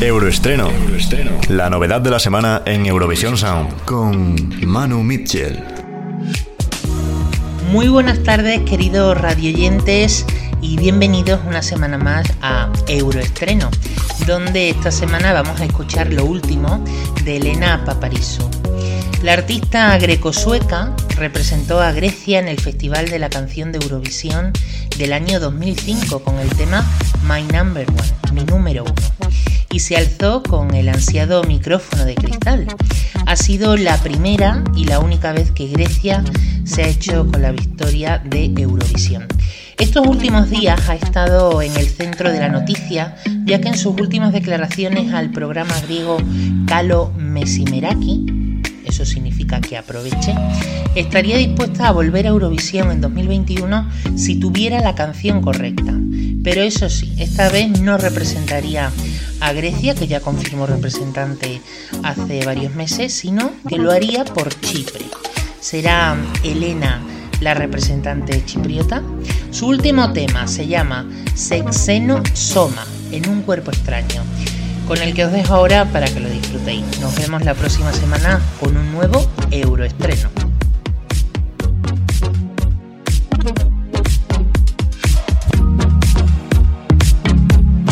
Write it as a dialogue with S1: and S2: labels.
S1: Euroestreno. La novedad de la semana en Eurovisión Sound con Manu Mitchell.
S2: Muy buenas tardes, queridos radioyentes, y bienvenidos una semana más a Euroestreno, donde esta semana vamos a escuchar lo último de Elena Paparizou. La artista greco-sueca representó a Grecia en el Festival de la Canción de Eurovisión del año 2005 con el tema My Number One, mi número uno, y se alzó con el ansiado micrófono de cristal. Ha sido la primera y la única vez que Grecia se ha hecho con la victoria de Eurovisión. Estos últimos días ha estado en el centro de la noticia, ya que en sus últimas declaraciones al programa griego Kalo Mesimeraki, eso significa que aproveche, estaría dispuesta a volver a Eurovisión en 2021 si tuviera la canción correcta. Pero eso sí, esta vez no representaría a Grecia, que ya confirmó representante hace varios meses, sino que lo haría por Chipre. Será Elena la representante chipriota. Su último tema se llama Sexeno Soma, en un cuerpo extraño con el que os dejo ahora para que lo disfrutéis. Nos vemos la próxima semana con un nuevo Euroestreno.